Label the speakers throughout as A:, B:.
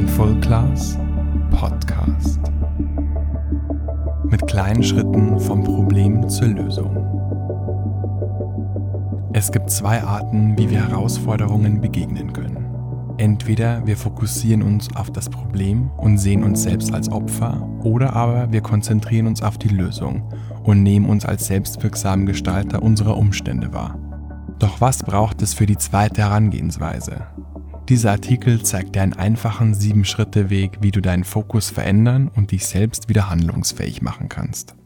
A: Mindful Class Podcast. Mit kleinen Schritten vom Problem zur Lösung. Es gibt zwei Arten, wie wir Herausforderungen begegnen können. Entweder wir fokussieren uns auf das Problem und sehen uns selbst als Opfer, oder aber wir konzentrieren uns auf die Lösung und nehmen uns als selbstwirksamen Gestalter unserer Umstände wahr. Doch was braucht es für die zweite Herangehensweise? Dieser Artikel zeigt dir einen einfachen 7-Schritte-Weg, wie du deinen Fokus verändern und dich selbst wieder handlungsfähig machen kannst.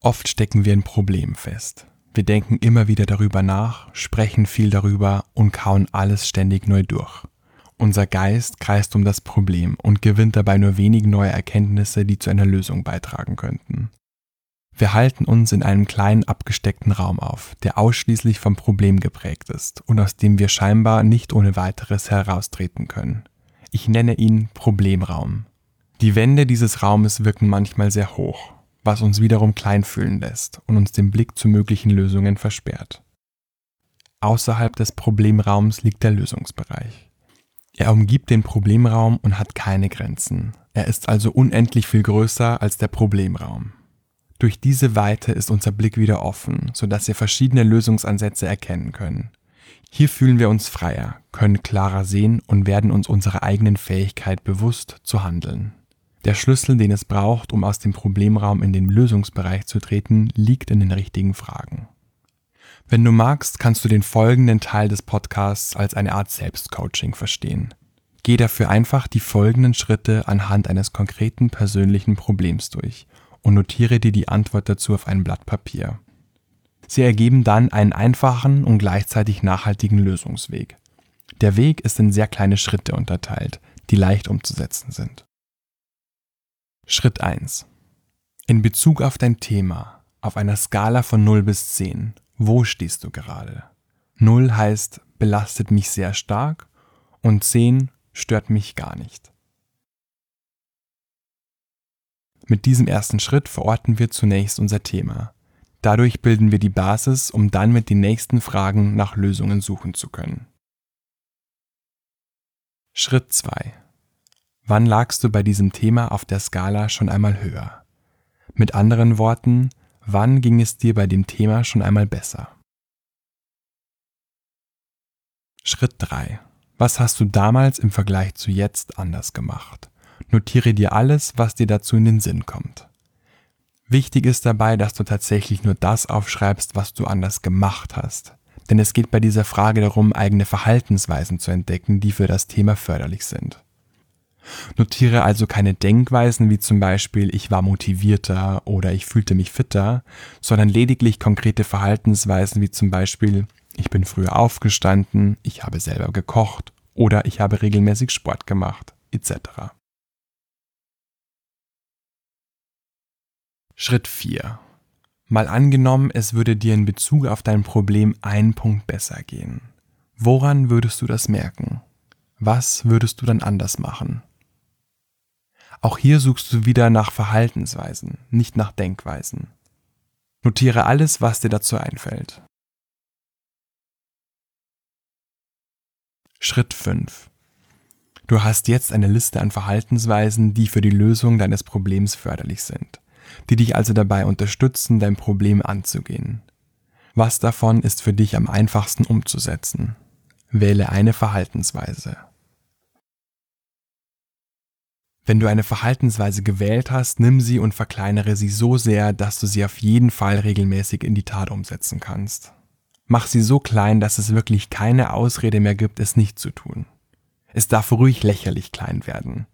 A: Oft stecken wir in Problemen fest. Wir denken immer wieder darüber nach, sprechen viel darüber und kauen alles ständig neu durch. Unser Geist kreist um das Problem und gewinnt dabei nur wenig neue Erkenntnisse, die zu einer Lösung beitragen könnten. Wir halten uns in einem kleinen abgesteckten Raum auf, der ausschließlich vom Problem geprägt ist und aus dem wir scheinbar nicht ohne weiteres heraustreten können. Ich nenne ihn Problemraum. Die Wände dieses Raumes wirken manchmal sehr hoch, was uns wiederum klein fühlen lässt und uns den Blick zu möglichen Lösungen versperrt. Außerhalb des Problemraums liegt der Lösungsbereich. Er umgibt den Problemraum und hat keine Grenzen. Er ist also unendlich viel größer als der Problemraum. Durch diese Weite ist unser Blick wieder offen, sodass wir verschiedene Lösungsansätze erkennen können. Hier fühlen wir uns freier, können klarer sehen und werden uns unserer eigenen Fähigkeit bewusst zu handeln. Der Schlüssel, den es braucht, um aus dem Problemraum in den Lösungsbereich zu treten, liegt in den richtigen Fragen. Wenn du magst, kannst du den folgenden Teil des Podcasts als eine Art Selbstcoaching verstehen. Geh dafür einfach die folgenden Schritte anhand eines konkreten persönlichen Problems durch und notiere dir die Antwort dazu auf ein Blatt Papier. Sie ergeben dann einen einfachen und gleichzeitig nachhaltigen Lösungsweg. Der Weg ist in sehr kleine Schritte unterteilt, die leicht umzusetzen sind. Schritt 1. In Bezug auf dein Thema, auf einer Skala von 0 bis 10, wo stehst du gerade? 0 heißt belastet mich sehr stark und 10 stört mich gar nicht. Mit diesem ersten Schritt verorten wir zunächst unser Thema. Dadurch bilden wir die Basis, um dann mit den nächsten Fragen nach Lösungen suchen zu können. Schritt 2. Wann lagst du bei diesem Thema auf der Skala schon einmal höher? Mit anderen Worten, wann ging es dir bei dem Thema schon einmal besser? Schritt 3. Was hast du damals im Vergleich zu jetzt anders gemacht? Notiere dir alles, was dir dazu in den Sinn kommt. Wichtig ist dabei, dass du tatsächlich nur das aufschreibst, was du anders gemacht hast. Denn es geht bei dieser Frage darum, eigene Verhaltensweisen zu entdecken, die für das Thema förderlich sind. Notiere also keine Denkweisen wie zum Beispiel ich war motivierter oder ich fühlte mich fitter, sondern lediglich konkrete Verhaltensweisen wie zum Beispiel ich bin früher aufgestanden, ich habe selber gekocht oder ich habe regelmäßig Sport gemacht, etc. Schritt 4. Mal angenommen, es würde dir in Bezug auf dein Problem ein Punkt besser gehen. Woran würdest du das merken? Was würdest du dann anders machen? Auch hier suchst du wieder nach Verhaltensweisen, nicht nach Denkweisen. Notiere alles, was dir dazu einfällt. Schritt 5. Du hast jetzt eine Liste an Verhaltensweisen, die für die Lösung deines Problems förderlich sind die dich also dabei unterstützen, dein Problem anzugehen. Was davon ist für dich am einfachsten umzusetzen? Wähle eine Verhaltensweise. Wenn du eine Verhaltensweise gewählt hast, nimm sie und verkleinere sie so sehr, dass du sie auf jeden Fall regelmäßig in die Tat umsetzen kannst. Mach sie so klein, dass es wirklich keine Ausrede mehr gibt, es nicht zu tun. Es darf ruhig lächerlich klein werden.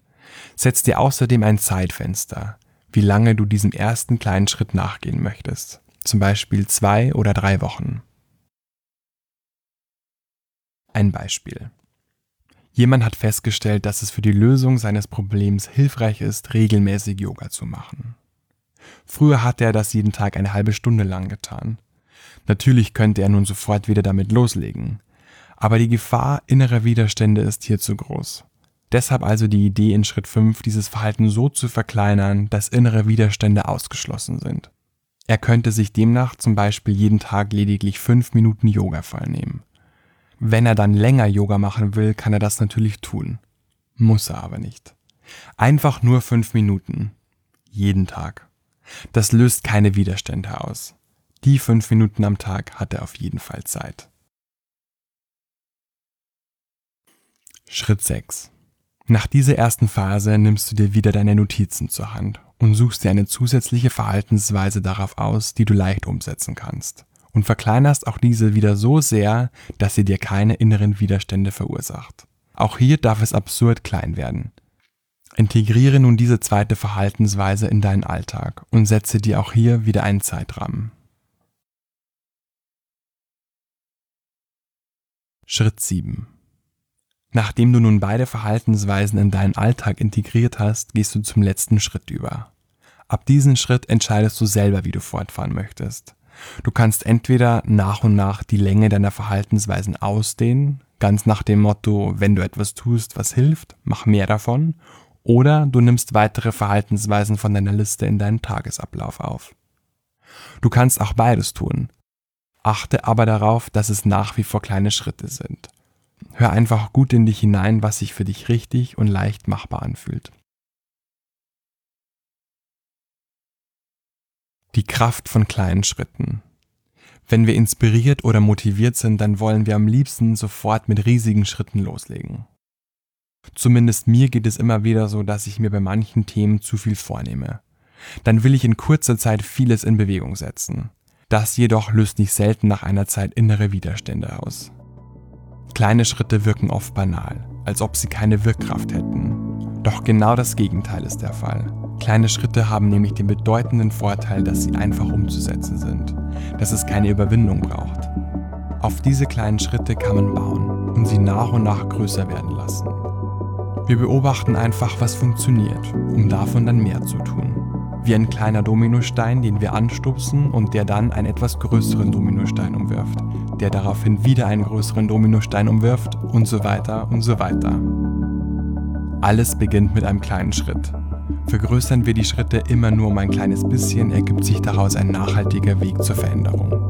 A: Setz dir außerdem ein Zeitfenster wie lange du diesem ersten kleinen Schritt nachgehen möchtest, zum Beispiel zwei oder drei Wochen. Ein Beispiel. Jemand hat festgestellt, dass es für die Lösung seines Problems hilfreich ist, regelmäßig Yoga zu machen. Früher hatte er das jeden Tag eine halbe Stunde lang getan. Natürlich könnte er nun sofort wieder damit loslegen, aber die Gefahr innerer Widerstände ist hier zu groß. Deshalb also die Idee in Schritt 5, dieses Verhalten so zu verkleinern, dass innere Widerstände ausgeschlossen sind. Er könnte sich demnach zum Beispiel jeden Tag lediglich fünf Minuten Yoga vornehmen. Wenn er dann länger Yoga machen will, kann er das natürlich tun. Muss er aber nicht. Einfach nur fünf Minuten. Jeden Tag. Das löst keine Widerstände aus. Die fünf Minuten am Tag hat er auf jeden Fall Zeit. Schritt 6. Nach dieser ersten Phase nimmst du dir wieder deine Notizen zur Hand und suchst dir eine zusätzliche Verhaltensweise darauf aus, die du leicht umsetzen kannst. Und verkleinerst auch diese wieder so sehr, dass sie dir keine inneren Widerstände verursacht. Auch hier darf es absurd klein werden. Integriere nun diese zweite Verhaltensweise in deinen Alltag und setze dir auch hier wieder einen Zeitrahmen. Schritt 7. Nachdem du nun beide Verhaltensweisen in deinen Alltag integriert hast, gehst du zum letzten Schritt über. Ab diesem Schritt entscheidest du selber, wie du fortfahren möchtest. Du kannst entweder nach und nach die Länge deiner Verhaltensweisen ausdehnen, ganz nach dem Motto, wenn du etwas tust, was hilft, mach mehr davon, oder du nimmst weitere Verhaltensweisen von deiner Liste in deinen Tagesablauf auf. Du kannst auch beides tun. Achte aber darauf, dass es nach wie vor kleine Schritte sind. Hör einfach gut in dich hinein, was sich für dich richtig und leicht machbar anfühlt. Die Kraft von kleinen Schritten. Wenn wir inspiriert oder motiviert sind, dann wollen wir am liebsten sofort mit riesigen Schritten loslegen. Zumindest mir geht es immer wieder so, dass ich mir bei manchen Themen zu viel vornehme. Dann will ich in kurzer Zeit vieles in Bewegung setzen. Das jedoch löst nicht selten nach einer Zeit innere Widerstände aus. Kleine Schritte wirken oft banal, als ob sie keine Wirkkraft hätten. Doch genau das Gegenteil ist der Fall. Kleine Schritte haben nämlich den bedeutenden Vorteil, dass sie einfach umzusetzen sind, dass es keine Überwindung braucht. Auf diese kleinen Schritte kann man bauen und sie nach und nach größer werden lassen. Wir beobachten einfach, was funktioniert, um davon dann mehr zu tun. Wie ein kleiner Dominostein, den wir anstupsen und der dann einen etwas größeren Dominostein umwirft, der daraufhin wieder einen größeren Dominostein umwirft und so weiter und so weiter. Alles beginnt mit einem kleinen Schritt. Vergrößern wir die Schritte immer nur um ein kleines bisschen, ergibt sich daraus ein nachhaltiger Weg zur Veränderung.